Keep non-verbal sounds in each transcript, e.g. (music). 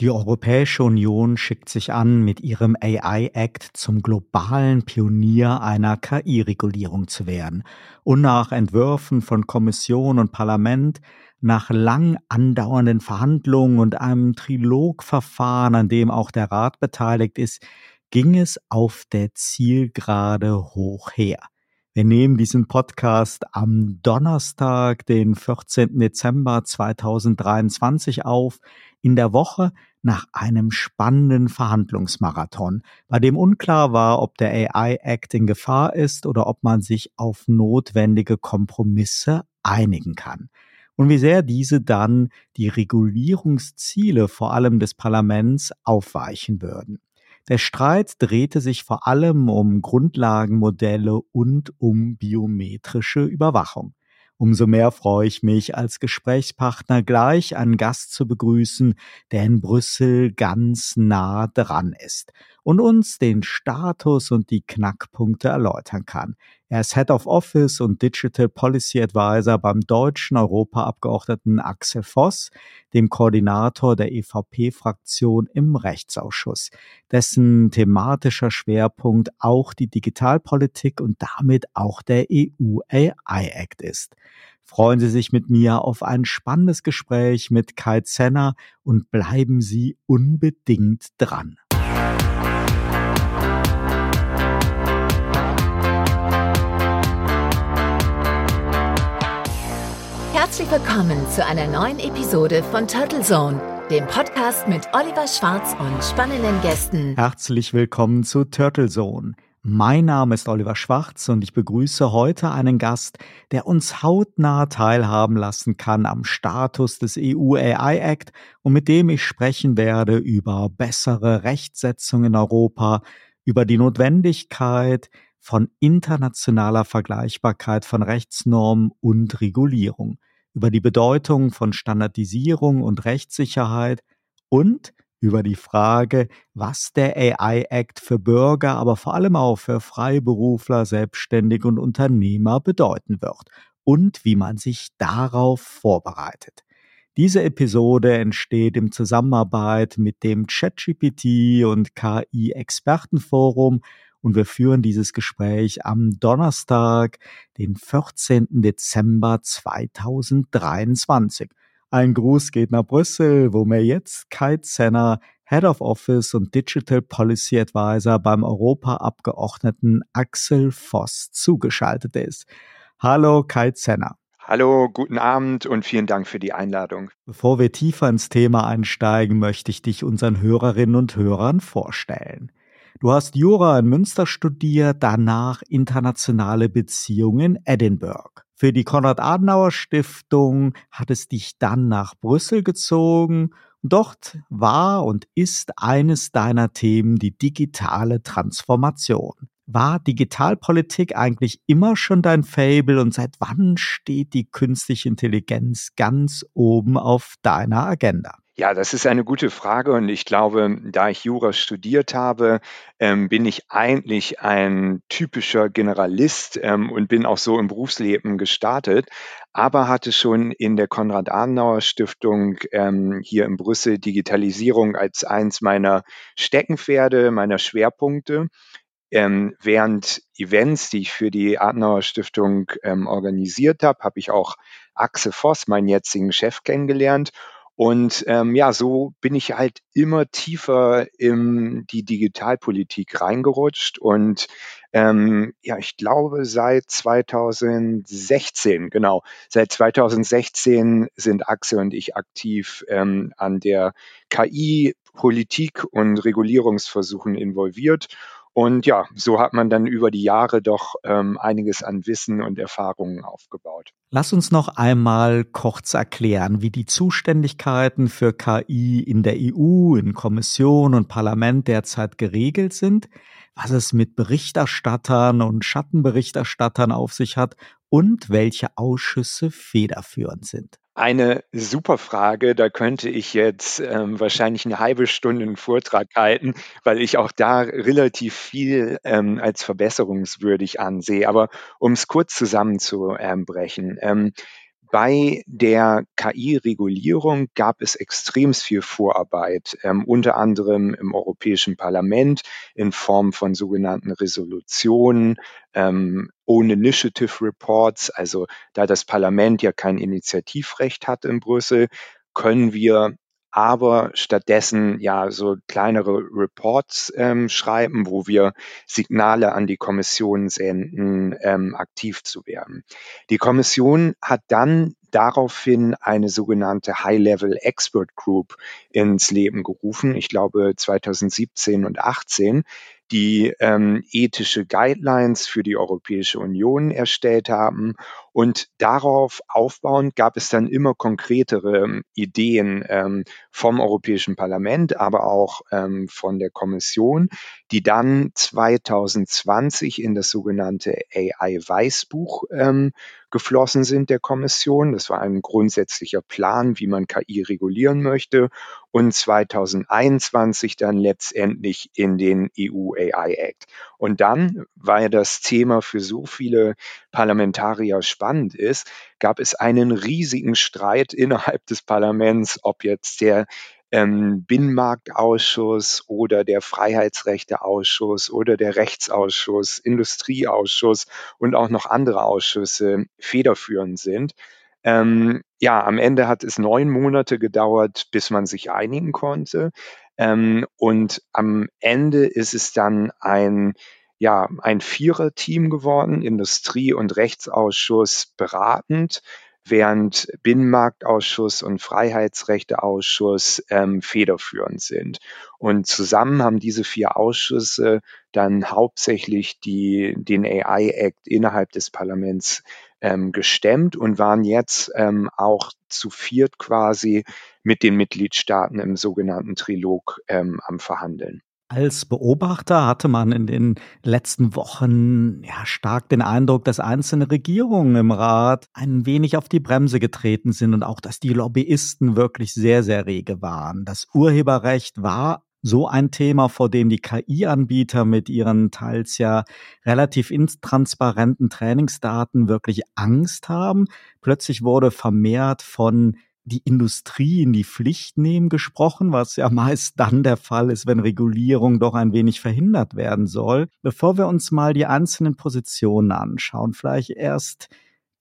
Die Europäische Union schickt sich an, mit ihrem AI Act zum globalen Pionier einer KI-Regulierung zu werden und nach Entwürfen von Kommission und Parlament nach lang andauernden Verhandlungen und einem Trilogverfahren, an dem auch der Rat beteiligt ist, ging es auf der Zielgerade hoch her. Wir nehmen diesen Podcast am Donnerstag, den 14. Dezember 2023 auf, in der Woche nach einem spannenden Verhandlungsmarathon, bei dem unklar war, ob der AI Act in Gefahr ist oder ob man sich auf notwendige Kompromisse einigen kann. Und wie sehr diese dann die Regulierungsziele vor allem des Parlaments aufweichen würden. Der Streit drehte sich vor allem um Grundlagenmodelle und um biometrische Überwachung. Umso mehr freue ich mich, als Gesprächspartner gleich einen Gast zu begrüßen, der in Brüssel ganz nah dran ist und uns den Status und die Knackpunkte erläutern kann. Er ist Head of Office und Digital Policy Advisor beim deutschen Europaabgeordneten Axel Voss, dem Koordinator der EVP-Fraktion im Rechtsausschuss, dessen thematischer Schwerpunkt auch die Digitalpolitik und damit auch der EU AI Act ist. Freuen Sie sich mit mir auf ein spannendes Gespräch mit Kai Zenner und bleiben Sie unbedingt dran. Herzlich willkommen zu einer neuen Episode von Turtle Zone, dem Podcast mit Oliver Schwarz und spannenden Gästen. Herzlich willkommen zu Turtle Zone. Mein Name ist Oliver Schwarz und ich begrüße heute einen Gast, der uns hautnah teilhaben lassen kann am Status des EU AI Act und mit dem ich sprechen werde über bessere Rechtsetzung in Europa, über die Notwendigkeit von internationaler Vergleichbarkeit von Rechtsnormen und Regulierung über die Bedeutung von Standardisierung und Rechtssicherheit und über die Frage, was der AI Act für Bürger, aber vor allem auch für Freiberufler, Selbstständige und Unternehmer bedeuten wird und wie man sich darauf vorbereitet. Diese Episode entsteht in Zusammenarbeit mit dem ChatGPT und KI Expertenforum und wir führen dieses Gespräch am Donnerstag, den 14. Dezember 2023. Ein Gruß geht nach Brüssel, wo mir jetzt Kai Zenner, Head of Office und Digital Policy Advisor beim Europaabgeordneten Axel Voss zugeschaltet ist. Hallo Kai Zenner. Hallo, guten Abend und vielen Dank für die Einladung. Bevor wir tiefer ins Thema einsteigen, möchte ich dich unseren Hörerinnen und Hörern vorstellen. Du hast Jura in Münster studiert, danach internationale Beziehungen in Edinburgh. Für die Konrad-Adenauer-Stiftung hat es dich dann nach Brüssel gezogen. Dort war und ist eines deiner Themen die digitale Transformation. War Digitalpolitik eigentlich immer schon dein Fable und seit wann steht die künstliche Intelligenz ganz oben auf deiner Agenda? Ja, das ist eine gute Frage und ich glaube, da ich Jura studiert habe, ähm, bin ich eigentlich ein typischer Generalist ähm, und bin auch so im Berufsleben gestartet, aber hatte schon in der Konrad-Adenauer-Stiftung ähm, hier in Brüssel Digitalisierung als eins meiner Steckenpferde, meiner Schwerpunkte. Ähm, während Events, die ich für die Adenauer Stiftung ähm, organisiert habe, habe ich auch Axel Voss, meinen jetzigen Chef, kennengelernt und ähm, ja, so bin ich halt immer tiefer in die Digitalpolitik reingerutscht. Und ähm, ja, ich glaube seit 2016, genau, seit 2016 sind Axel und ich aktiv ähm, an der KI-Politik und Regulierungsversuchen involviert und ja, so hat man dann über die Jahre doch ähm, einiges an Wissen und Erfahrungen aufgebaut. Lass uns noch einmal kurz erklären, wie die Zuständigkeiten für KI in der EU, in Kommission und Parlament derzeit geregelt sind, was es mit Berichterstattern und Schattenberichterstattern auf sich hat und welche Ausschüsse federführend sind. Eine super Frage, da könnte ich jetzt ähm, wahrscheinlich eine halbe Stunde einen Vortrag halten, weil ich auch da relativ viel ähm, als verbesserungswürdig ansehe. Aber um es kurz zusammenzubrechen, ähm, bei der KI-Regulierung gab es extrem viel Vorarbeit, ähm, unter anderem im Europäischen Parlament in Form von sogenannten Resolutionen, ähm, Own Initiative Reports. Also da das Parlament ja kein Initiativrecht hat in Brüssel, können wir aber stattdessen ja so kleinere Reports ähm, schreiben, wo wir Signale an die Kommission senden, ähm, aktiv zu werden. Die Kommission hat dann daraufhin eine sogenannte High-Level Expert Group ins Leben gerufen, ich glaube 2017 und 18, die ähm, ethische Guidelines für die Europäische Union erstellt haben. Und darauf aufbauend gab es dann immer konkretere ähm, Ideen ähm, vom Europäischen Parlament, aber auch ähm, von der Kommission, die dann 2020 in das sogenannte AI-Weißbuch ähm, geflossen sind der Kommission. Das war ein grundsätzlicher Plan, wie man KI regulieren möchte. Und 2021 dann letztendlich in den EU AI Act. Und dann, weil das Thema für so viele Parlamentarier spannend ist, gab es einen riesigen Streit (laughs) innerhalb des Parlaments, ob jetzt der ähm, Binnenmarktausschuss oder der Freiheitsrechteausschuss oder der Rechtsausschuss, Industrieausschuss und auch noch andere Ausschüsse federführend sind. Ähm, ja, am Ende hat es neun Monate gedauert, bis man sich einigen konnte. Ähm, und am Ende ist es dann ein ja, ein Vierer-Team geworden, Industrie- und Rechtsausschuss beratend, während Binnenmarktausschuss und Freiheitsrechteausschuss ähm, federführend sind. Und zusammen haben diese vier Ausschüsse dann hauptsächlich die, den AI-Act innerhalb des Parlaments ähm, gestemmt und waren jetzt ähm, auch zu viert quasi mit den Mitgliedstaaten im sogenannten Trilog ähm, am Verhandeln. Als Beobachter hatte man in den letzten Wochen ja stark den Eindruck, dass einzelne Regierungen im Rat ein wenig auf die Bremse getreten sind und auch, dass die Lobbyisten wirklich sehr, sehr rege waren. Das Urheberrecht war so ein Thema, vor dem die KI-Anbieter mit ihren teils ja relativ intransparenten Trainingsdaten wirklich Angst haben. Plötzlich wurde vermehrt von die Industrie in die Pflicht nehmen gesprochen, was ja (laughs) meist dann der Fall ist, wenn Regulierung doch ein wenig verhindert werden soll. Bevor wir uns mal die einzelnen Positionen anschauen, vielleicht erst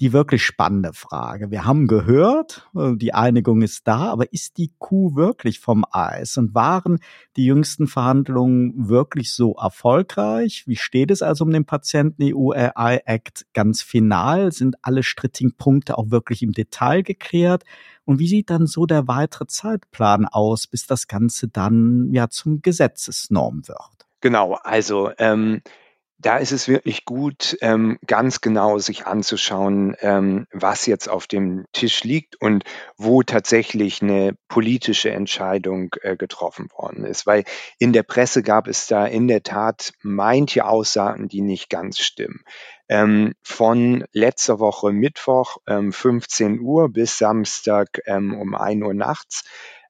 die wirklich spannende Frage. Wir haben gehört, äh, die Einigung ist da, aber ist die Kuh wirklich vom Eis? Und waren die jüngsten Verhandlungen wirklich so erfolgreich? Wie steht es also um den Patienten EU AI Act ganz final? Sind alle strittigen Punkte auch wirklich im Detail geklärt? Und wie sieht dann so der weitere Zeitplan aus, bis das Ganze dann ja zum Gesetzesnorm wird? Genau, also ähm, da ist es wirklich gut, ähm, ganz genau sich anzuschauen, ähm, was jetzt auf dem Tisch liegt und wo tatsächlich eine politische Entscheidung äh, getroffen worden ist. Weil in der Presse gab es da in der Tat manche Aussagen, die nicht ganz stimmen. Ähm, von letzter Woche Mittwoch ähm, 15 Uhr bis Samstag ähm, um 1 Uhr nachts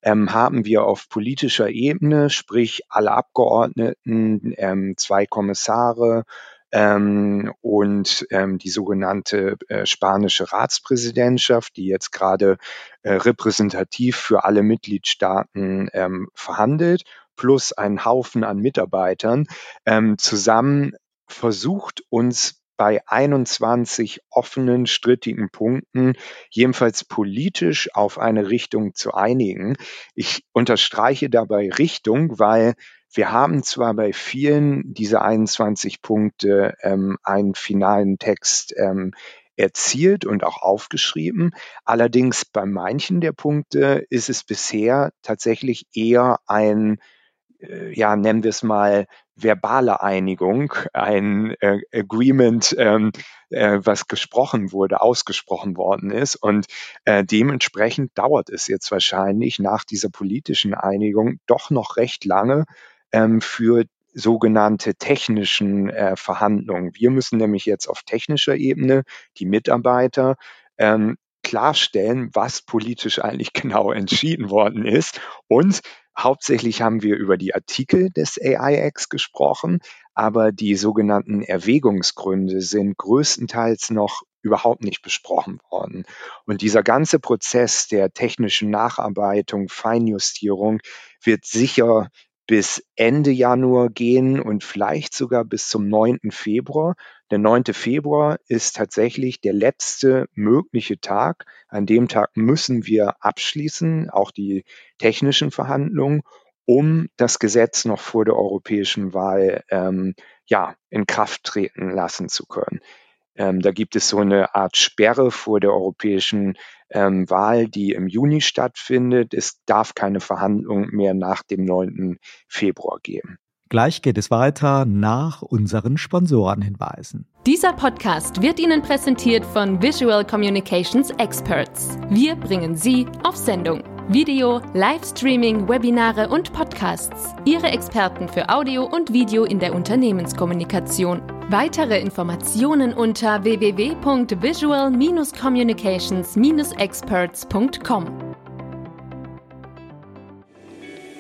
ähm, haben wir auf politischer Ebene, sprich alle Abgeordneten, ähm, zwei Kommissare ähm, und ähm, die sogenannte äh, spanische Ratspräsidentschaft, die jetzt gerade äh, repräsentativ für alle Mitgliedstaaten ähm, verhandelt, plus ein Haufen an Mitarbeitern, ähm, zusammen versucht, uns bei 21 offenen, strittigen Punkten jedenfalls politisch auf eine Richtung zu einigen. Ich unterstreiche dabei Richtung, weil wir haben zwar bei vielen dieser 21 Punkte ähm, einen finalen Text ähm, erzielt und auch aufgeschrieben. Allerdings bei manchen der Punkte ist es bisher tatsächlich eher ein ja, nennen wir es mal, verbale Einigung, ein äh, Agreement, ähm, äh, was gesprochen wurde, ausgesprochen worden ist. Und äh, dementsprechend dauert es jetzt wahrscheinlich nach dieser politischen Einigung doch noch recht lange ähm, für sogenannte technischen äh, Verhandlungen. Wir müssen nämlich jetzt auf technischer Ebene die Mitarbeiter ähm, klarstellen, was politisch (laughs) eigentlich genau entschieden worden ist und Hauptsächlich haben wir über die Artikel des AIX gesprochen, aber die sogenannten Erwägungsgründe sind größtenteils noch überhaupt nicht besprochen worden. Und dieser ganze Prozess der technischen Nacharbeitung, Feinjustierung wird sicher bis Ende Januar gehen und vielleicht sogar bis zum 9. Februar. Der 9. Februar ist tatsächlich der letzte mögliche Tag. An dem Tag müssen wir abschließen, auch die technischen Verhandlungen, um das Gesetz noch vor der europäischen Wahl ähm, ja, in Kraft treten lassen zu können. Ähm, da gibt es so eine Art Sperre vor der europäischen ähm, Wahl, die im Juni stattfindet. Es darf keine Verhandlungen mehr nach dem 9. Februar geben. Gleich geht es weiter nach unseren Sponsorenhinweisen. Dieser Podcast wird Ihnen präsentiert von Visual Communications Experts. Wir bringen Sie auf Sendung. Video, Livestreaming, Webinare und Podcasts. Ihre Experten für Audio und Video in der Unternehmenskommunikation. Weitere Informationen unter www.visual-communications-experts.com.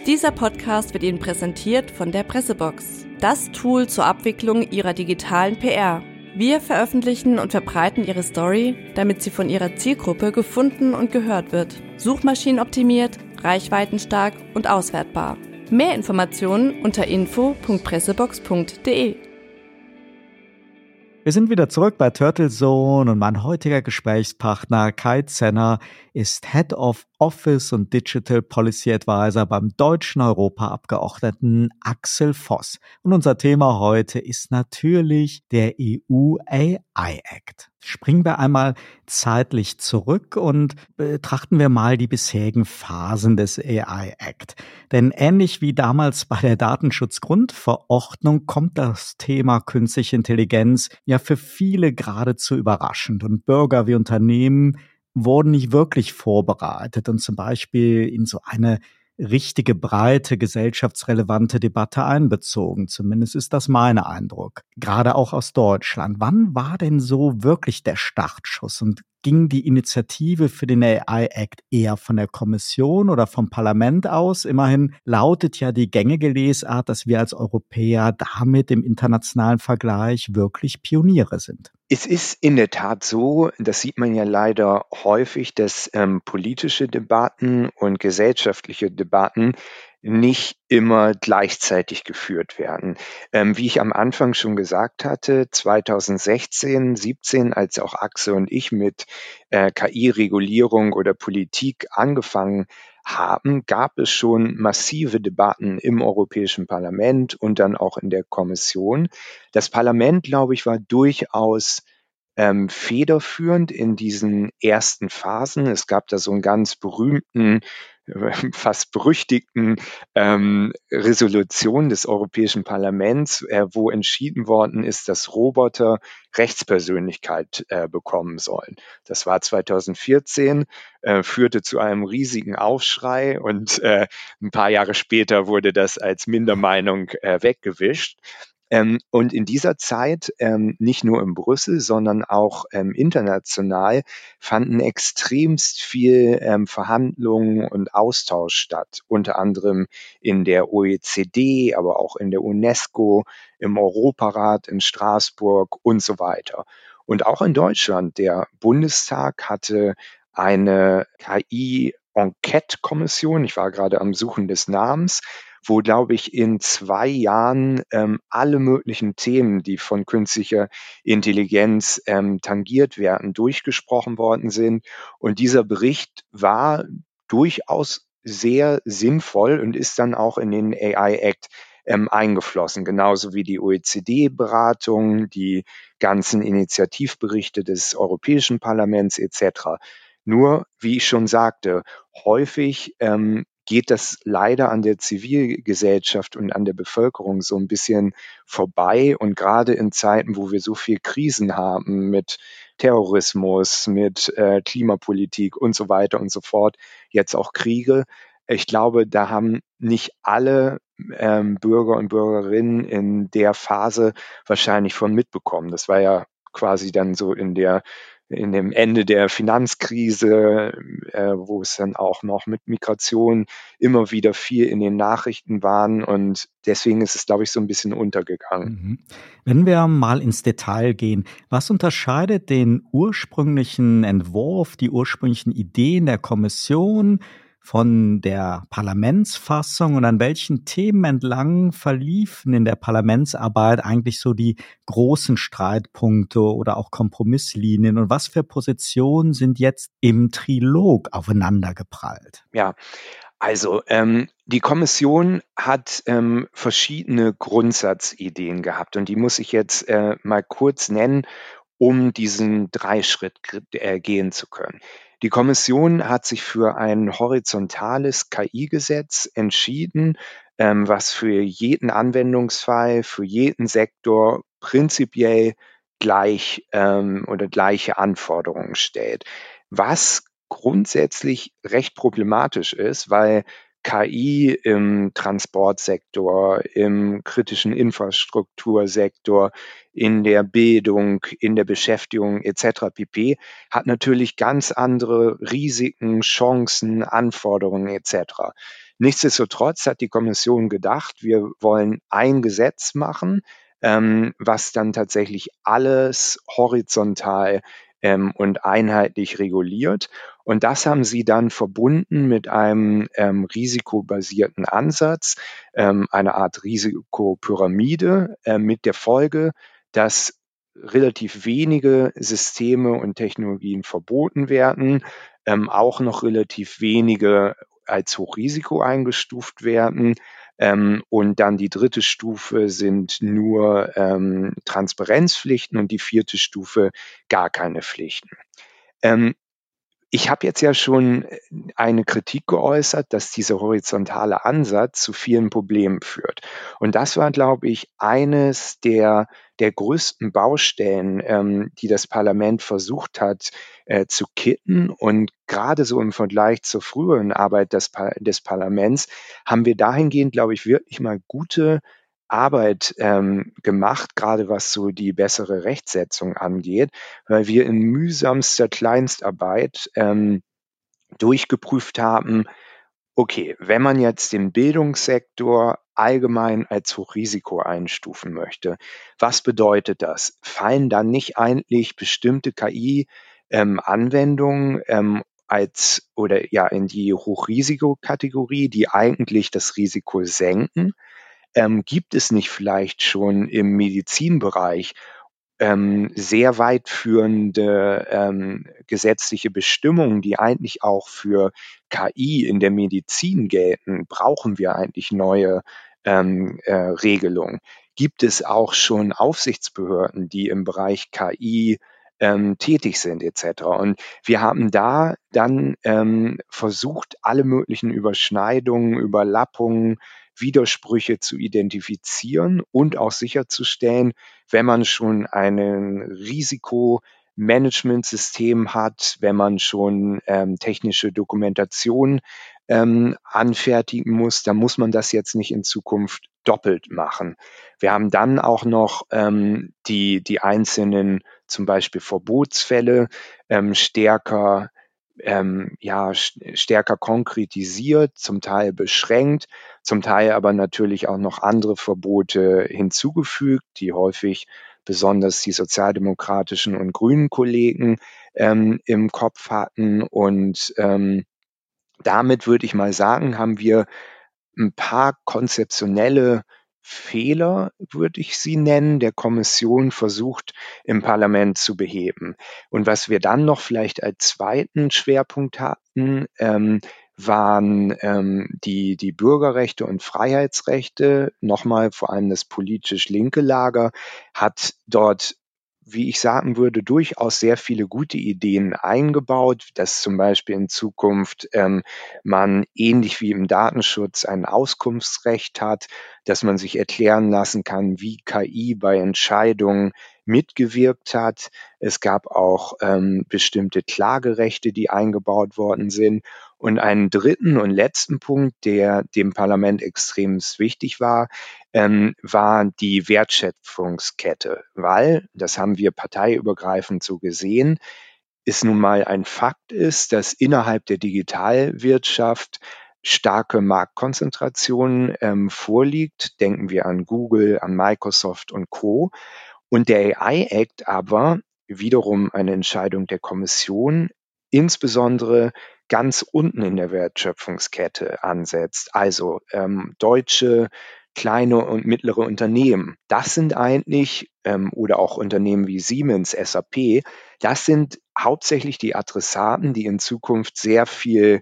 Dieser Podcast wird Ihnen präsentiert von der Pressebox, das Tool zur Abwicklung Ihrer digitalen PR. Wir veröffentlichen und verbreiten Ihre Story, damit sie von Ihrer Zielgruppe gefunden und gehört wird. Suchmaschinenoptimiert, reichweitenstark und auswertbar. Mehr Informationen unter info.pressebox.de. Wir sind wieder zurück bei Turtle Zone und mein heutiger Gesprächspartner Kai Zenner ist Head of Office und Digital Policy Advisor beim deutschen Europaabgeordneten Axel Voss. Und unser Thema heute ist natürlich der EU AI Act. Springen wir einmal zeitlich zurück und betrachten wir mal die bisherigen Phasen des AI Act. Denn ähnlich wie damals bei der Datenschutzgrundverordnung kommt das Thema künstliche Intelligenz ja für viele geradezu überraschend und Bürger wie Unternehmen wurden nicht wirklich vorbereitet und zum Beispiel in so eine richtige breite gesellschaftsrelevante Debatte einbezogen. Zumindest ist das mein Eindruck. Gerade auch aus Deutschland. Wann war denn so wirklich der Startschuss und ging die Initiative für den AI Act eher von der Kommission oder vom Parlament aus? Immerhin lautet ja die gängige Lesart, dass wir als Europäer damit im internationalen Vergleich wirklich Pioniere sind. Es ist in der Tat so, das sieht man ja leider häufig, dass ähm, politische Debatten und gesellschaftliche Debatten nicht immer gleichzeitig geführt werden. Ähm, wie ich am Anfang schon gesagt hatte, 2016, 17, als auch Axel und ich mit äh, KI-Regulierung oder Politik angefangen haben, gab es schon massive Debatten im Europäischen Parlament und dann auch in der Kommission. Das Parlament, glaube ich, war durchaus ähm, federführend in diesen ersten Phasen. Es gab da so einen ganz berühmten (laughs) fast berüchtigten ähm, Resolution des Europäischen Parlaments, äh, wo entschieden worden ist, dass Roboter Rechtspersönlichkeit äh, bekommen sollen. Das war 2014, äh, führte zu einem riesigen Aufschrei und äh, ein paar Jahre später wurde das als Mindermeinung äh, weggewischt. Ähm, und in dieser Zeit, ähm, nicht nur in Brüssel, sondern auch ähm, international, fanden extremst viel ähm, Verhandlungen und Austausch statt, unter anderem in der OECD, aber auch in der UNESCO, im Europarat in Straßburg und so weiter. Und auch in Deutschland, der Bundestag hatte eine KI-Enquete-Kommission, ich war gerade am Suchen des Namens, wo, glaube ich, in zwei Jahren ähm, alle möglichen Themen, die von künstlicher Intelligenz ähm, tangiert werden, durchgesprochen worden sind. Und dieser Bericht war durchaus sehr sinnvoll und ist dann auch in den AI Act ähm, eingeflossen, genauso wie die OECD-Beratung, die ganzen Initiativberichte des Europäischen Parlaments etc. Nur, wie ich schon sagte, häufig ähm, geht das leider an der Zivilgesellschaft und an der Bevölkerung so ein bisschen vorbei. Und gerade in Zeiten, wo wir so viel Krisen haben mit Terrorismus, mit äh, Klimapolitik und so weiter und so fort, jetzt auch Kriege, ich glaube, da haben nicht alle ähm, Bürger und Bürgerinnen in der Phase wahrscheinlich von mitbekommen. Das war ja quasi dann so in der in dem Ende der Finanzkrise, äh, wo es dann auch noch mit Migration immer wieder viel in den Nachrichten waren und deswegen ist es, glaube ich, so ein bisschen untergegangen. Mhm. Wenn wir mal ins Detail gehen, was unterscheidet den ursprünglichen Entwurf, die ursprünglichen Ideen der Kommission von der Parlamentsfassung und an welchen Themen entlang verliefen in der Parlamentsarbeit eigentlich so die großen Streitpunkte oder auch Kompromisslinien und was für Positionen sind jetzt im Trilog aufeinandergeprallt? Ja, also ähm, die Kommission hat ähm, verschiedene Grundsatzideen gehabt und die muss ich jetzt äh, mal kurz nennen, um diesen Dreischritt äh, gehen zu können. Die Kommission hat sich für ein horizontales KI-Gesetz entschieden, ähm, was für jeden Anwendungsfall, für jeden Sektor prinzipiell gleich ähm, oder gleiche Anforderungen stellt. Was grundsätzlich recht problematisch ist, weil KI im Transportsektor, im kritischen Infrastruktursektor, in der Bildung, in der Beschäftigung etc. pp. hat natürlich ganz andere Risiken, Chancen, Anforderungen etc. Nichtsdestotrotz hat die Kommission gedacht, wir wollen ein Gesetz machen, ähm, was dann tatsächlich alles horizontal ähm, und einheitlich reguliert. Und das haben sie dann verbunden mit einem ähm, risikobasierten Ansatz, ähm, eine Art Risikopyramide äh, mit der Folge, dass relativ wenige Systeme und Technologien verboten werden, ähm, auch noch relativ wenige als Hochrisiko eingestuft werden. Ähm, und dann die dritte Stufe sind nur ähm, Transparenzpflichten und die vierte Stufe gar keine Pflichten. Ähm, ich habe jetzt ja schon äh, eine Kritik geäußert, dass dieser horizontale Ansatz zu vielen Problemen führt. Und das war, glaube ich, eines der, der größten Baustellen, ähm, die das Parlament versucht hat äh, zu kitten. Und gerade so im Vergleich zur früheren Arbeit des, des Parlaments haben wir dahingehend, glaube ich, wirklich mal gute Arbeit ähm, gemacht, gerade was so die bessere Rechtsetzung angeht, weil wir in mühsamster Kleinstarbeit ähm, durchgeprüft haben, okay, wenn man jetzt den Bildungssektor allgemein als Hochrisiko einstufen möchte, was bedeutet das? Fallen dann nicht eigentlich bestimmte KI-Anwendungen ähm, ähm, als oder ja in die Hochrisikokategorie, die eigentlich das Risiko senken? Ähm, gibt es nicht vielleicht schon im Medizinbereich ähm, sehr weitführende ähm, gesetzliche Bestimmungen, die eigentlich auch für KI in der Medizin gelten? Brauchen wir eigentlich neue ähm, äh, Regelungen? Gibt es auch schon Aufsichtsbehörden, die im Bereich KI ähm, tätig sind etc. Und wir haben da dann ähm, versucht, alle möglichen Überschneidungen, Überlappungen, Widersprüche zu identifizieren und auch sicherzustellen, wenn man schon ein Risikomanagementsystem hat, wenn man schon ähm, technische Dokumentation ähm, anfertigen muss, dann muss man das jetzt nicht in Zukunft doppelt machen. Wir haben dann auch noch ähm, die, die einzelnen zum Beispiel Verbotsfälle ähm, stärker ähm, ja, stärker konkretisiert, zum Teil beschränkt, zum Teil aber natürlich auch noch andere Verbote hinzugefügt, die häufig besonders die sozialdemokratischen und grünen Kollegen ähm, im Kopf hatten. Und ähm, damit würde ich mal sagen, haben wir ein paar konzeptionelle Fehler, würde ich sie nennen, der Kommission versucht im Parlament zu beheben. Und was wir dann noch vielleicht als zweiten Schwerpunkt hatten, ähm, waren ähm, die, die Bürgerrechte und Freiheitsrechte. Nochmal, vor allem das politisch linke Lager hat dort wie ich sagen würde, durchaus sehr viele gute Ideen eingebaut, dass zum Beispiel in Zukunft ähm, man ähnlich wie im Datenschutz ein Auskunftsrecht hat, dass man sich erklären lassen kann, wie KI bei Entscheidungen mitgewirkt hat. Es gab auch ähm, bestimmte Klagerechte, die eingebaut worden sind. Und einen dritten und letzten Punkt, der dem Parlament extrem wichtig war, ähm, war die Wertschöpfungskette, weil, das haben wir parteiübergreifend so gesehen, es nun mal ein Fakt ist, dass innerhalb der Digitalwirtschaft starke Marktkonzentration ähm, vorliegt. Denken wir an Google, an Microsoft und Co. Und der AI Act aber wiederum eine Entscheidung der Kommission, insbesondere ganz unten in der Wertschöpfungskette ansetzt. Also ähm, deutsche kleine und mittlere Unternehmen. Das sind eigentlich, ähm, oder auch Unternehmen wie Siemens, SAP, das sind hauptsächlich die Adressaten, die in Zukunft sehr viel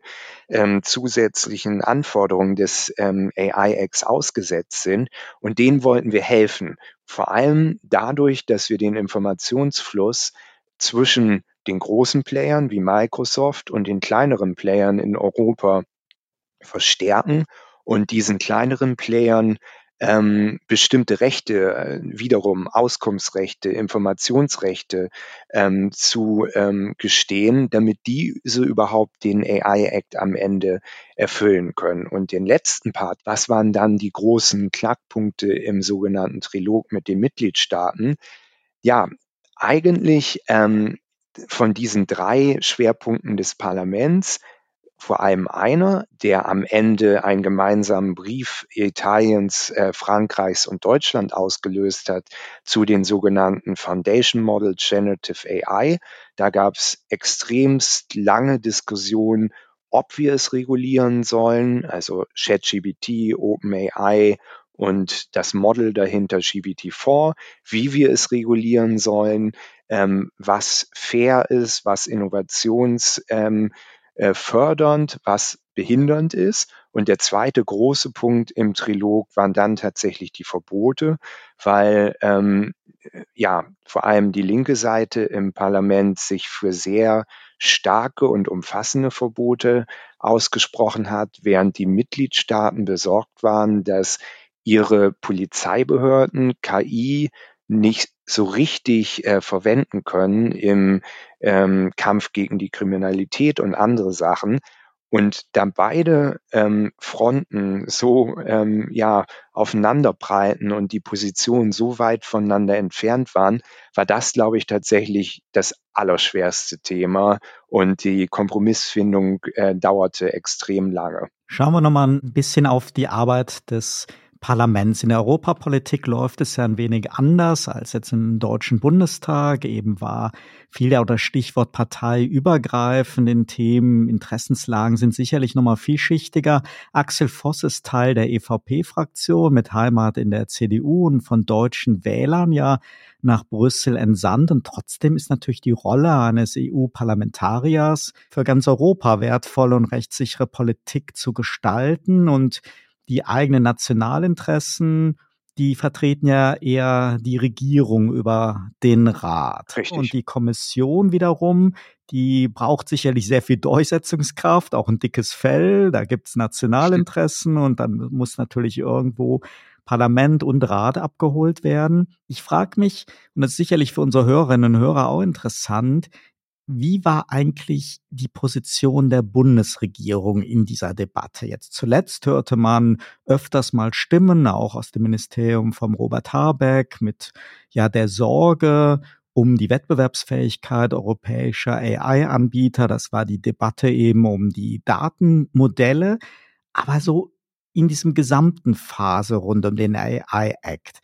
ähm, zusätzlichen Anforderungen des ähm, AI-Acts ausgesetzt sind. Und denen wollten wir helfen. Vor allem dadurch, dass wir den Informationsfluss zwischen den großen Playern wie Microsoft und den kleineren Playern in Europa verstärken und diesen kleineren Playern ähm, bestimmte Rechte, äh, wiederum Auskunftsrechte, Informationsrechte ähm, zu ähm, gestehen, damit diese überhaupt den AI-Act am Ende erfüllen können. Und den letzten Part, was waren dann die großen Knackpunkte im sogenannten Trilog mit den Mitgliedstaaten? Ja, eigentlich ähm, von diesen drei Schwerpunkten des Parlaments vor allem einer, der am Ende einen gemeinsamen Brief Italiens, äh, Frankreichs und Deutschland ausgelöst hat zu den sogenannten Foundation Model Generative AI. Da gab es extremst lange Diskussionen, ob wir es regulieren sollen, also ChatGPT, OpenAI und das Model dahinter GPT-4, wie wir es regulieren sollen, ähm, was fair ist, was Innovations ähm, äh, fördernd, was behindernd ist. Und der zweite große Punkt im Trilog waren dann tatsächlich die Verbote, weil ähm, ja vor allem die linke Seite im Parlament sich für sehr starke und umfassende Verbote ausgesprochen hat, während die Mitgliedstaaten besorgt waren, dass ihre Polizeibehörden KI nicht so richtig äh, verwenden können im ähm, Kampf gegen die Kriminalität und andere Sachen. Und da beide ähm, Fronten so ähm, ja, aufeinanderprallten und die Positionen so weit voneinander entfernt waren, war das, glaube ich, tatsächlich das allerschwerste Thema und die Kompromissfindung äh, dauerte extrem lange. Schauen wir nochmal ein bisschen auf die Arbeit des Parlaments. In der Europapolitik läuft es ja ein wenig anders als jetzt im Deutschen Bundestag. Eben war viel der oder Stichwort parteiübergreifend in Themen, Interessenslagen sind sicherlich nochmal vielschichtiger. Axel Voss ist Teil der EVP-Fraktion mit Heimat in der CDU und von deutschen Wählern ja nach Brüssel entsandt. Und trotzdem ist natürlich die Rolle eines EU-Parlamentariers für ganz Europa wertvoll und rechtssichere Politik zu gestalten und die eigenen Nationalinteressen, die vertreten ja eher die Regierung über den Rat. Richtig. Und die Kommission wiederum, die braucht sicherlich sehr viel Durchsetzungskraft, auch ein dickes Fell. Da gibt's Nationalinteressen und dann muss natürlich irgendwo Parlament und Rat abgeholt werden. Ich frage mich, und das ist sicherlich für unsere Hörerinnen und Hörer auch interessant, wie war eigentlich die Position der Bundesregierung in dieser Debatte? Jetzt zuletzt hörte man öfters mal Stimmen, auch aus dem Ministerium vom Robert Habeck, mit ja der Sorge um die Wettbewerbsfähigkeit europäischer AI-Anbieter. Das war die Debatte eben um die Datenmodelle. Aber so in diesem gesamten Phase rund um den AI-Act,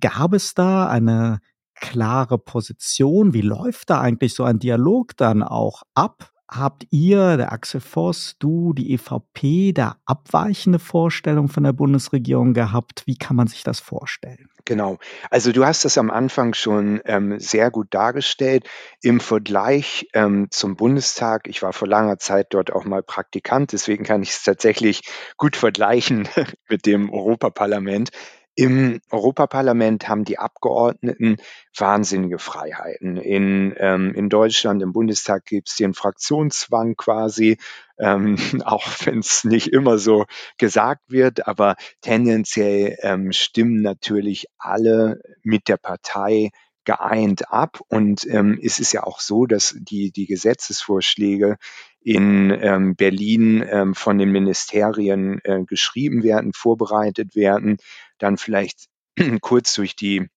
gab es da eine klare Position? Wie läuft da eigentlich so ein Dialog dann auch ab? Habt ihr, der Axel Voss, du, die EVP, da abweichende Vorstellung von der Bundesregierung gehabt? Wie kann man sich das vorstellen? Genau. Also du hast das am Anfang schon ähm, sehr gut dargestellt. Im Vergleich ähm, zum Bundestag, ich war vor langer Zeit dort auch mal Praktikant, deswegen kann ich es tatsächlich gut vergleichen (laughs) mit dem Europaparlament. Im Europaparlament haben die Abgeordneten wahnsinnige Freiheiten. In, ähm, in Deutschland, im Bundestag gibt es den Fraktionszwang quasi, ähm, (laughs) auch wenn es nicht immer so gesagt wird, aber tendenziell ähm, stimmen natürlich alle mit der Partei geeint ab. Und ähm, es ist ja auch so, dass die, die Gesetzesvorschläge in ähm, Berlin ähm, von den Ministerien äh, geschrieben werden, vorbereitet werden, dann vielleicht (clears throat) kurz durch die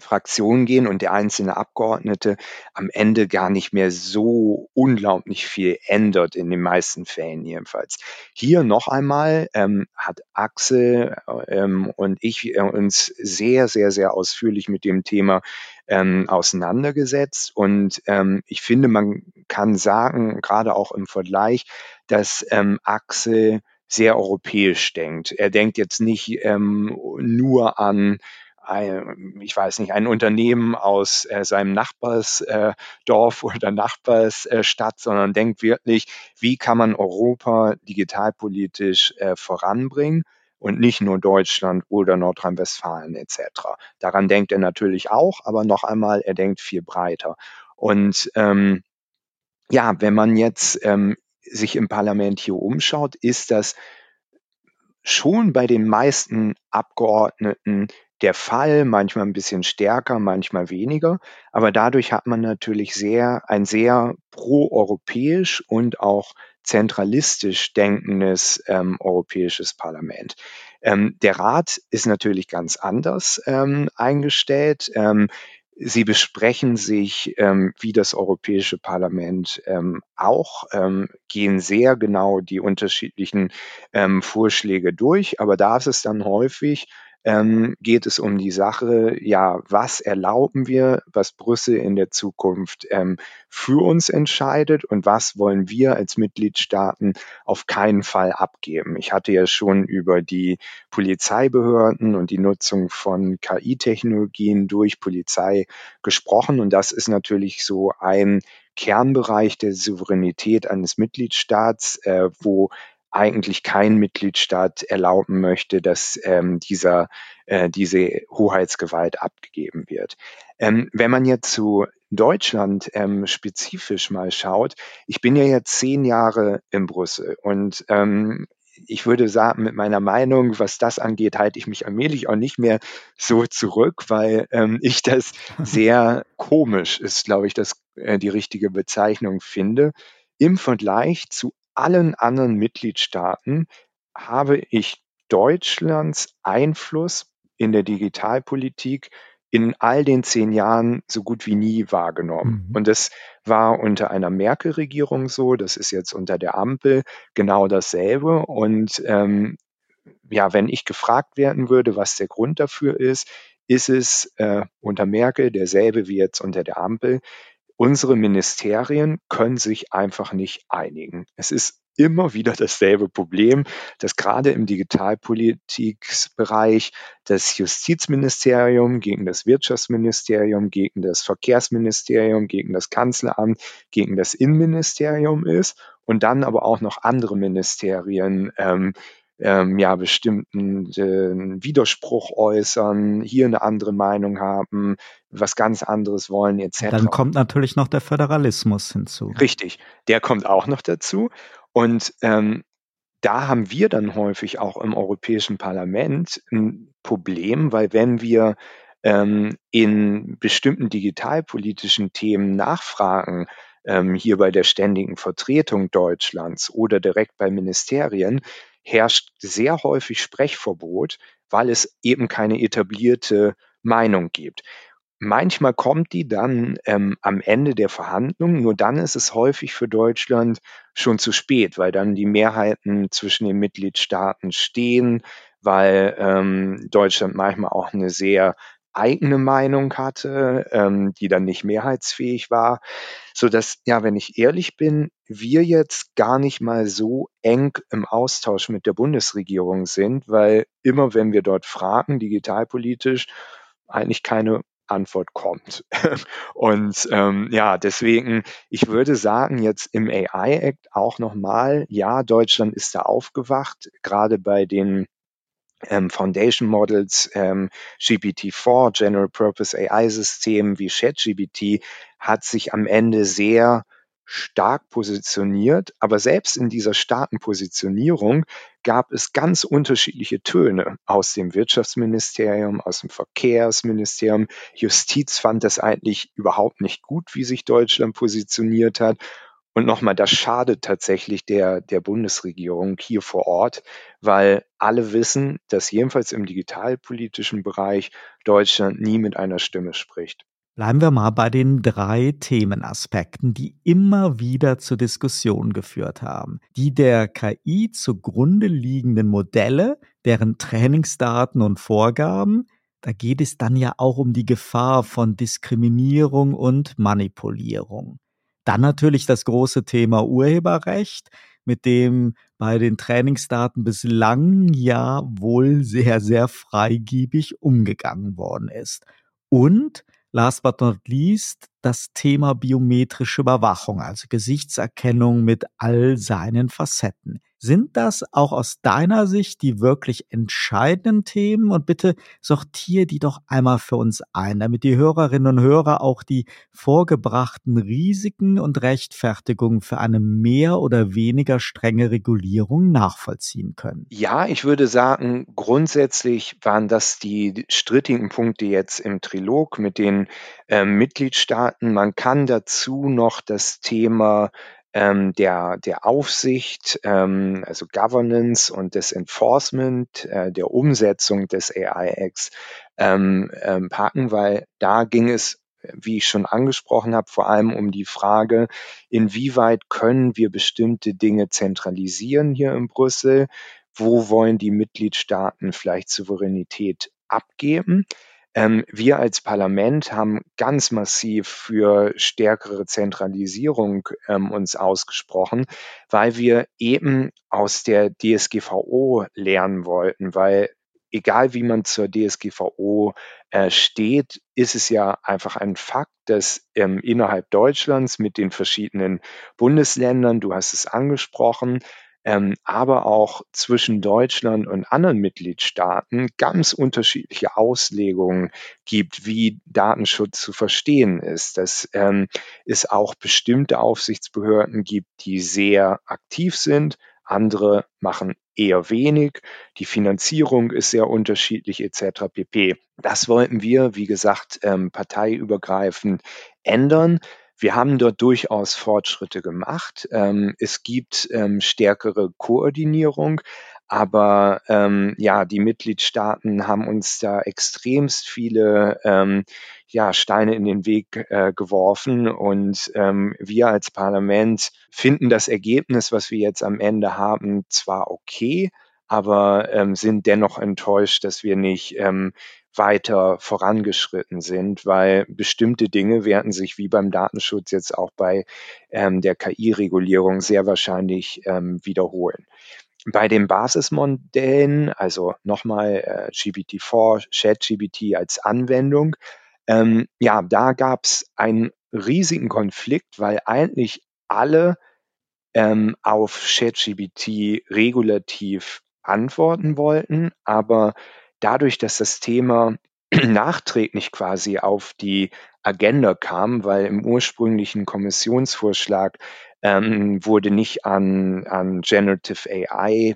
Fraktion gehen und der einzelne Abgeordnete am Ende gar nicht mehr so unglaublich viel ändert, in den meisten Fällen jedenfalls. Hier noch einmal ähm, hat Axel ähm, und ich äh, uns sehr, sehr, sehr ausführlich mit dem Thema ähm, auseinandergesetzt und ähm, ich finde, man kann sagen, gerade auch im Vergleich, dass ähm, Axel sehr europäisch denkt. Er denkt jetzt nicht ähm, nur an ich weiß nicht, ein Unternehmen aus äh, seinem Nachbarsdorf äh, (laughs) oder Nachbarsstadt, äh, sondern denkt wirklich, wie kann man Europa digitalpolitisch äh, voranbringen und nicht nur Deutschland oder Nordrhein-Westfalen etc. Daran denkt er natürlich auch, aber noch einmal, er denkt viel breiter. Und ähm, ja, wenn man jetzt ähm, sich im Parlament hier umschaut, ist das schon bei den meisten Abgeordneten der Fall, manchmal ein bisschen stärker, manchmal weniger. Aber dadurch hat man natürlich sehr, ein sehr proeuropäisch und auch zentralistisch denkendes ähm, europäisches Parlament. Ähm, der Rat ist natürlich ganz anders ähm, eingestellt. Ähm, Sie besprechen sich ähm, wie das Europäische Parlament ähm, auch, ähm, gehen sehr genau die unterschiedlichen ähm, Vorschläge durch, aber da ist es dann häufig ähm, geht es um die Sache, ja, was erlauben wir, was Brüssel in der Zukunft ähm, für uns entscheidet und was wollen wir als Mitgliedstaaten auf keinen Fall abgeben. Ich hatte ja schon über die Polizeibehörden und die Nutzung von KI-Technologien durch Polizei gesprochen und das ist natürlich so ein Kernbereich der Souveränität eines Mitgliedstaats, äh, wo eigentlich kein Mitgliedstaat erlauben möchte, dass ähm, dieser, äh, diese Hoheitsgewalt abgegeben wird. Ähm, wenn man jetzt zu Deutschland ähm, spezifisch mal schaut, ich bin ja jetzt zehn Jahre in Brüssel und ähm, ich würde sagen, mit meiner Meinung, was das angeht, halte ich mich allmählich auch nicht mehr so zurück, weil ähm, ich das (laughs) sehr komisch ist, glaube ich, dass äh, die richtige Bezeichnung finde, im Vergleich zu allen anderen Mitgliedstaaten habe ich Deutschlands Einfluss in der Digitalpolitik in all den zehn Jahren so gut wie nie wahrgenommen. Mhm. Und das war unter einer Merkel-Regierung so, das ist jetzt unter der Ampel genau dasselbe. Und ähm, ja, wenn ich gefragt werden würde, was der Grund dafür ist, ist es äh, unter Merkel derselbe wie jetzt unter der Ampel. Unsere Ministerien können sich einfach nicht einigen. Es ist immer wieder dasselbe Problem, dass gerade im Digitalpolitikbereich das Justizministerium gegen das Wirtschaftsministerium, gegen das Verkehrsministerium, gegen das Kanzleramt, gegen das Innenministerium ist und dann aber auch noch andere Ministerien ähm, ähm, ja bestimmten äh, Widerspruch äußern, hier eine andere Meinung haben, was ganz anderes wollen etc. Dann kommt natürlich noch der Föderalismus hinzu. Richtig, der kommt auch noch dazu. Und ähm, da haben wir dann häufig auch im Europäischen Parlament ein Problem, weil wenn wir ähm, in bestimmten digitalpolitischen Themen nachfragen, ähm, hier bei der ständigen Vertretung Deutschlands oder direkt bei Ministerien, herrscht sehr häufig Sprechverbot, weil es eben keine etablierte Meinung gibt. Manchmal kommt die dann ähm, am Ende der Verhandlungen, nur dann ist es häufig für Deutschland schon zu spät, weil dann die Mehrheiten zwischen den Mitgliedstaaten stehen, weil ähm, Deutschland manchmal auch eine sehr eigene Meinung hatte, ähm, die dann nicht mehrheitsfähig war, so dass ja, wenn ich ehrlich bin, wir jetzt gar nicht mal so eng im Austausch mit der Bundesregierung sind, weil immer wenn wir dort fragen, digitalpolitisch, eigentlich keine Antwort kommt. (laughs) Und ähm, ja, deswegen, ich würde sagen, jetzt im AI Act auch nochmal, ja, Deutschland ist da aufgewacht, gerade bei den ähm, Foundation Models, ähm, GPT-4, General Purpose AI-Systemen wie ChatGPT hat sich am Ende sehr stark positioniert, aber selbst in dieser starken Positionierung gab es ganz unterschiedliche Töne aus dem Wirtschaftsministerium, aus dem Verkehrsministerium. Justiz fand das eigentlich überhaupt nicht gut, wie sich Deutschland positioniert hat. Und nochmal, das schadet tatsächlich der, der Bundesregierung hier vor Ort, weil alle wissen, dass jedenfalls im digitalpolitischen Bereich Deutschland nie mit einer Stimme spricht. Bleiben wir mal bei den drei Themenaspekten, die immer wieder zur Diskussion geführt haben. Die der KI zugrunde liegenden Modelle, deren Trainingsdaten und Vorgaben, da geht es dann ja auch um die Gefahr von Diskriminierung und Manipulierung. Dann natürlich das große Thema Urheberrecht, mit dem bei den Trainingsdaten bislang ja wohl sehr, sehr freigiebig umgegangen worden ist. Und last but not least das Thema biometrische Überwachung, also Gesichtserkennung mit all seinen Facetten. Sind das auch aus deiner Sicht die wirklich entscheidenden Themen? Und bitte sortier die doch einmal für uns ein, damit die Hörerinnen und Hörer auch die vorgebrachten Risiken und Rechtfertigungen für eine mehr oder weniger strenge Regulierung nachvollziehen können. Ja, ich würde sagen, grundsätzlich waren das die strittigen Punkte jetzt im Trilog mit den äh, Mitgliedstaaten. Man kann dazu noch das Thema ähm, der, der Aufsicht, ähm, also Governance und des Enforcement, äh, der Umsetzung des AI-Acts ähm, ähm, packen, weil da ging es wie ich schon angesprochen habe, vor allem um die Frage, inwieweit können wir bestimmte Dinge zentralisieren hier in Brüssel? Wo wollen die Mitgliedstaaten vielleicht Souveränität abgeben? Ähm, wir als Parlament haben ganz massiv für stärkere Zentralisierung ähm, uns ausgesprochen, weil wir eben aus der DSGVO lernen wollten, weil egal wie man zur DSGVO äh, steht, ist es ja einfach ein Fakt, dass ähm, innerhalb Deutschlands mit den verschiedenen Bundesländern, du hast es angesprochen, ähm, aber auch zwischen Deutschland und anderen Mitgliedstaaten ganz unterschiedliche Auslegungen gibt, wie Datenschutz zu verstehen ist. Dass ähm, es auch bestimmte Aufsichtsbehörden gibt, die sehr aktiv sind, andere machen eher wenig. Die Finanzierung ist sehr unterschiedlich etc. pp. Das wollten wir, wie gesagt, ähm, parteiübergreifend ändern. Wir haben dort durchaus Fortschritte gemacht. Ähm, es gibt ähm, stärkere Koordinierung, aber ähm, ja, die Mitgliedstaaten haben uns da extremst viele ähm, ja, Steine in den Weg äh, geworfen und ähm, wir als Parlament finden das Ergebnis, was wir jetzt am Ende haben, zwar okay, aber ähm, sind dennoch enttäuscht, dass wir nicht ähm, weiter vorangeschritten sind, weil bestimmte Dinge werden sich wie beim Datenschutz jetzt auch bei ähm, der KI-Regulierung sehr wahrscheinlich ähm, wiederholen. Bei den Basismodellen, also nochmal äh, GPT-4, ChatGPT als Anwendung, ähm, ja, da gab es einen riesigen Konflikt, weil eigentlich alle ähm, auf ChatGPT regulativ antworten wollten, aber dadurch, dass das Thema (clears throat) nachträglich quasi auf die Agenda kam, weil im ursprünglichen Kommissionsvorschlag ähm, wurde nicht an, an Generative AI,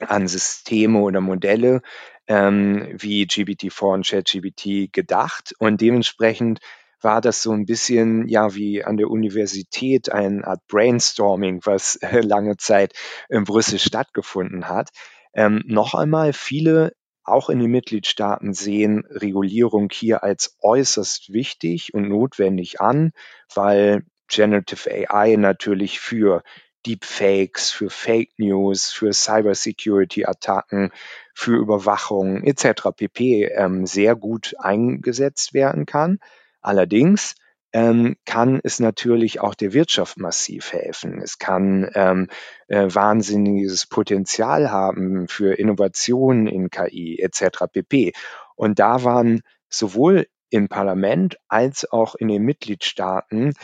an Systeme oder Modelle ähm, wie GPT-4 und ChatGPT gedacht und dementsprechend war das so ein bisschen ja wie an der Universität eine Art Brainstorming, was (laughs) lange Zeit in Brüssel stattgefunden hat. Ähm, noch einmal, viele auch in den Mitgliedstaaten sehen Regulierung hier als äußerst wichtig und notwendig an, weil Generative AI natürlich für Deepfakes, für Fake News, für Cybersecurity-Attacken, für Überwachung etc. pp. Ähm, sehr gut eingesetzt werden kann. Allerdings ähm, kann es natürlich auch der Wirtschaft massiv helfen. Es kann ähm, äh, wahnsinniges Potenzial haben für Innovationen in KI etc. pp. Und da waren sowohl im Parlament als auch in den Mitgliedstaaten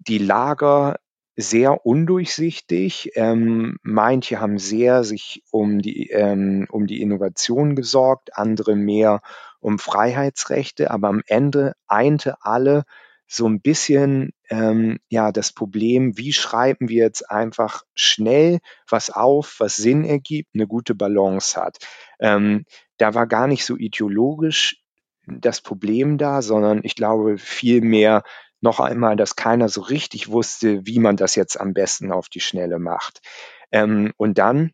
die Lager sehr undurchsichtig. Ähm, manche haben sehr sich um die, ähm, um die Innovation gesorgt, andere mehr um Freiheitsrechte, aber am Ende einte alle so ein bisschen ähm, ja das Problem, wie schreiben wir jetzt einfach schnell was auf, was Sinn ergibt, eine gute Balance hat. Ähm, da war gar nicht so ideologisch das Problem da, sondern ich glaube vielmehr noch einmal, dass keiner so richtig wusste, wie man das jetzt am besten auf die Schnelle macht. Ähm, und dann,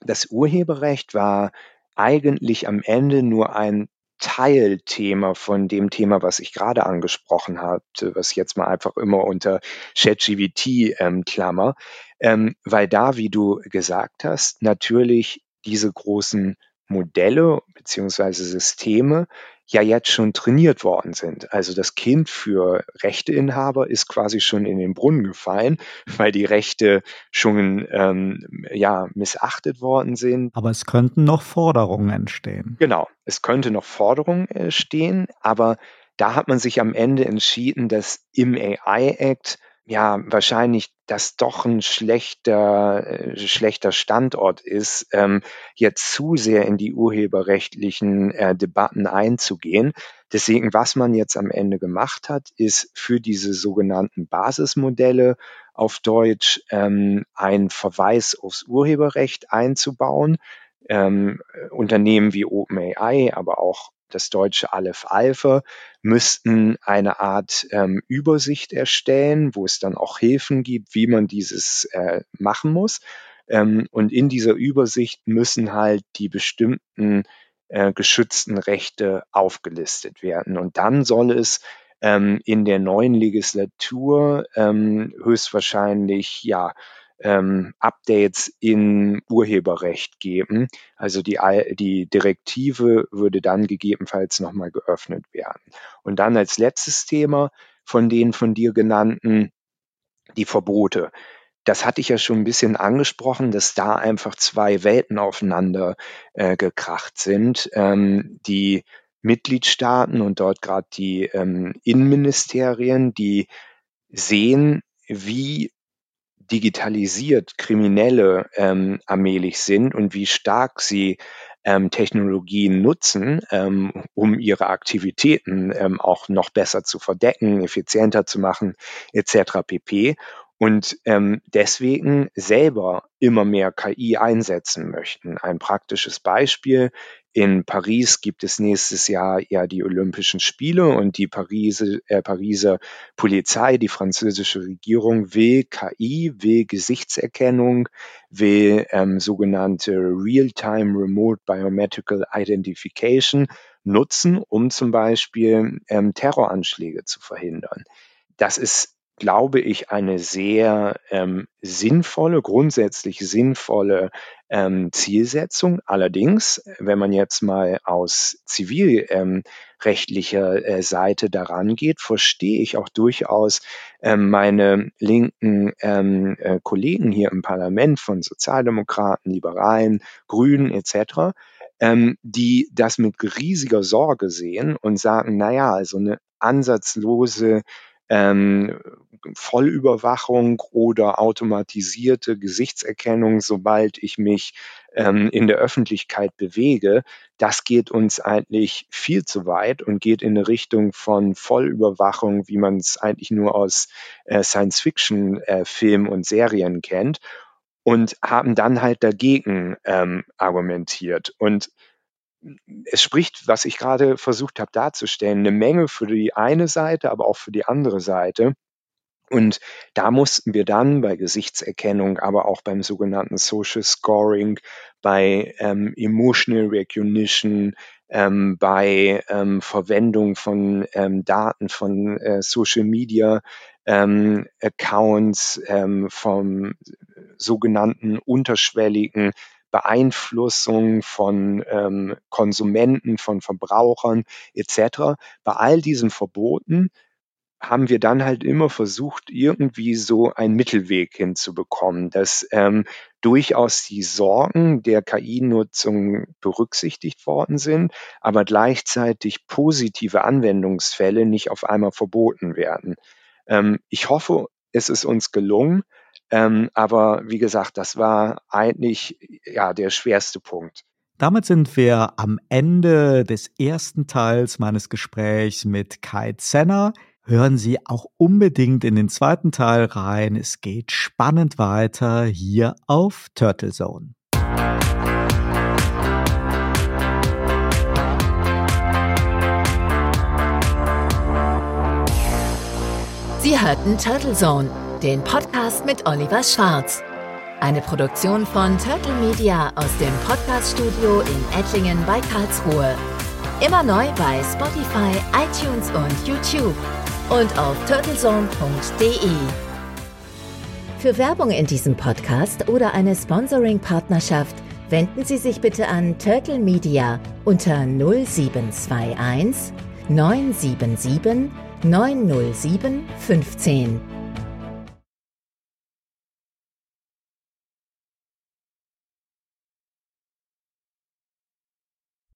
das Urheberrecht war eigentlich am Ende nur ein Teilthema von dem Thema, was ich gerade angesprochen hatte, was jetzt mal einfach immer unter ChatGVT ähm, klammer, ähm, weil da, wie du gesagt hast, natürlich diese großen Modelle beziehungsweise Systeme ja jetzt schon trainiert worden sind. Also das Kind für Rechteinhaber ist quasi schon in den Brunnen gefallen, (laughs) weil die Rechte schon ähm, ja missachtet worden sind. Aber es könnten noch Forderungen entstehen. Genau, es könnte noch Forderungen entstehen, aber da hat man sich am Ende entschieden, dass im AI Act ja, wahrscheinlich das doch ein schlechter, äh, schlechter Standort ist, ähm, jetzt zu sehr in die urheberrechtlichen äh, Debatten einzugehen. Deswegen, was man jetzt am Ende gemacht hat, ist für diese sogenannten Basismodelle auf Deutsch ähm, ein Verweis aufs Urheberrecht einzubauen. Ähm, Unternehmen wie OpenAI, aber auch das deutsche Aleph Alpha, müssten eine Art ähm, Übersicht erstellen, wo es dann auch Hilfen gibt, wie man dieses äh, machen muss. Ähm, und in dieser Übersicht müssen halt die bestimmten äh, geschützten Rechte aufgelistet werden. Und dann soll es ähm, in der neuen Legislatur ähm, höchstwahrscheinlich ja ähm, Updates in Urheberrecht geben. Also die, die Direktive würde dann gegebenenfalls nochmal geöffnet werden. Und dann als letztes Thema von den von dir genannten, die Verbote. Das hatte ich ja schon ein bisschen angesprochen, dass da einfach zwei Welten aufeinander äh, gekracht sind. Ähm, die Mitgliedstaaten und dort gerade die ähm, Innenministerien, die sehen, wie digitalisiert Kriminelle ähm, allmählich sind und wie stark sie ähm, Technologien nutzen, ähm, um ihre Aktivitäten ähm, auch noch besser zu verdecken, effizienter zu machen, etc. pp und ähm, deswegen selber immer mehr KI einsetzen möchten. Ein praktisches Beispiel. In Paris gibt es nächstes Jahr ja die Olympischen Spiele und die Parise, äh, Pariser Polizei, die französische Regierung will KI, will Gesichtserkennung, will ähm, sogenannte Real-Time Remote Biometrical Identification nutzen, um zum Beispiel ähm, Terroranschläge zu verhindern. Das ist glaube ich, eine sehr ähm, sinnvolle, grundsätzlich sinnvolle ähm, Zielsetzung. Allerdings, wenn man jetzt mal aus zivilrechtlicher ähm, äh, Seite daran geht, verstehe ich auch durchaus ähm, meine linken ähm, äh, Kollegen hier im Parlament von Sozialdemokraten, Liberalen, Grünen etc., ähm, die das mit riesiger Sorge sehen und sagen, naja, also eine ansatzlose ähm, Vollüberwachung oder automatisierte Gesichtserkennung, sobald ich mich ähm, in der Öffentlichkeit bewege, das geht uns eigentlich viel zu weit und geht in eine Richtung von Vollüberwachung, wie man es eigentlich nur aus äh, Science-Fiction-Filmen äh, und Serien kennt und haben dann halt dagegen ähm, argumentiert. Und es spricht, was ich gerade versucht habe darzustellen, eine Menge für die eine Seite, aber auch für die andere Seite. Und da mussten wir dann bei Gesichtserkennung, aber auch beim sogenannten Social Scoring, bei ähm, Emotional Recognition, ähm, bei ähm, Verwendung von ähm, Daten von äh, Social Media ähm, Accounts, ähm, vom sogenannten unterschwelligen Beeinflussung von ähm, Konsumenten, von Verbrauchern etc. Bei all diesen Verboten haben wir dann halt immer versucht, irgendwie so einen Mittelweg hinzubekommen, dass ähm, durchaus die Sorgen der KI-Nutzung berücksichtigt worden sind, aber gleichzeitig positive Anwendungsfälle nicht auf einmal verboten werden. Ähm, ich hoffe, es ist uns gelungen, ähm, aber wie gesagt, das war eigentlich ja der schwerste Punkt. Damit sind wir am Ende des ersten Teils meines Gesprächs mit Kai Zenner. Hören Sie auch unbedingt in den zweiten Teil rein. Es geht spannend weiter hier auf Turtle Zone. Sie hörten Turtle Zone, den Podcast mit Oliver Schwarz. Eine Produktion von Turtle Media aus dem Podcaststudio in Ettlingen bei Karlsruhe. Immer neu bei Spotify, iTunes und YouTube und auf turtlezone.de. Für Werbung in diesem Podcast oder eine Sponsoring-Partnerschaft wenden Sie sich bitte an Turtle Media unter 0721 977 907 15.